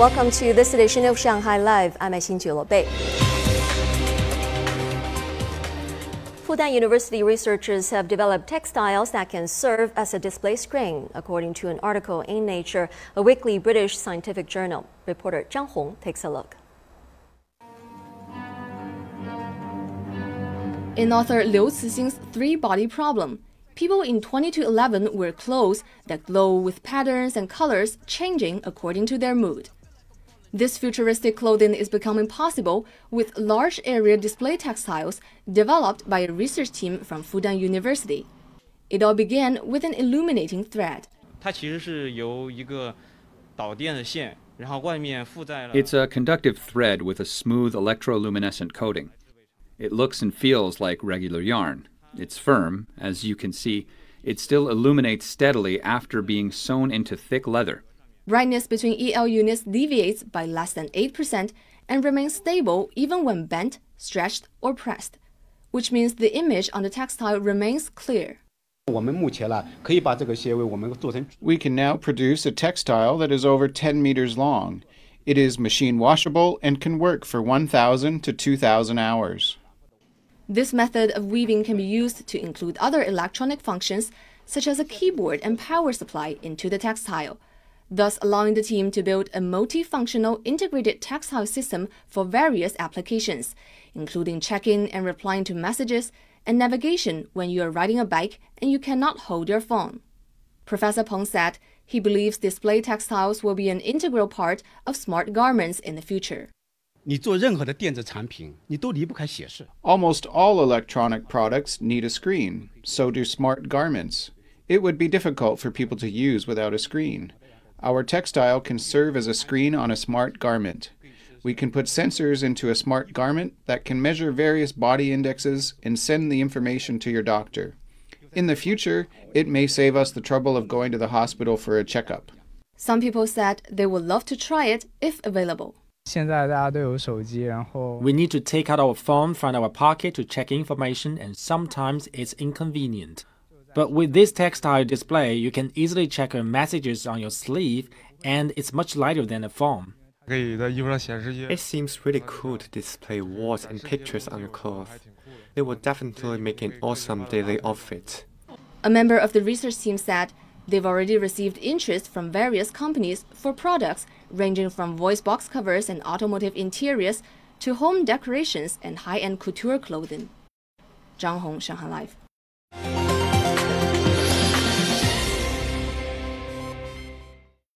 Welcome to this edition of Shanghai Live. I'm Xin Bei. Fudan University researchers have developed textiles that can serve as a display screen, according to an article in Nature, a weekly British scientific journal. Reporter Zhang Hong takes a look. In author Liu Cixin's three body problem, people in 20 to 11 wear clothes that glow with patterns and colors changing according to their mood. This futuristic clothing is becoming possible with large area display textiles developed by a research team from Fudan University. It all began with an illuminating thread. It's a conductive thread with a smooth electroluminescent coating. It looks and feels like regular yarn. It's firm, as you can see. It still illuminates steadily after being sewn into thick leather. Brightness between EL units deviates by less than 8% and remains stable even when bent, stretched, or pressed, which means the image on the textile remains clear. We can now produce a textile that is over 10 meters long. It is machine washable and can work for 1,000 to 2,000 hours. This method of weaving can be used to include other electronic functions, such as a keyboard and power supply, into the textile thus allowing the team to build a multifunctional integrated textile system for various applications, including checking and replying to messages and navigation when you are riding a bike and you cannot hold your phone. Professor Peng said he believes display textiles will be an integral part of smart garments in the future. Almost all electronic products need a screen, so do smart garments. It would be difficult for people to use without a screen. Our textile can serve as a screen on a smart garment. We can put sensors into a smart garment that can measure various body indexes and send the information to your doctor. In the future, it may save us the trouble of going to the hospital for a checkup. Some people said they would love to try it if available. We need to take out our phone from our pocket to check information, and sometimes it's inconvenient. But with this textile display, you can easily check your messages on your sleeve, and it's much lighter than a phone. It seems really cool to display words and pictures on your cloth. It will definitely make an awesome daily outfit. A member of the research team said they've already received interest from various companies for products ranging from voice box covers and automotive interiors to home decorations and high end couture clothing. Zhang Hong, Shanghai Live.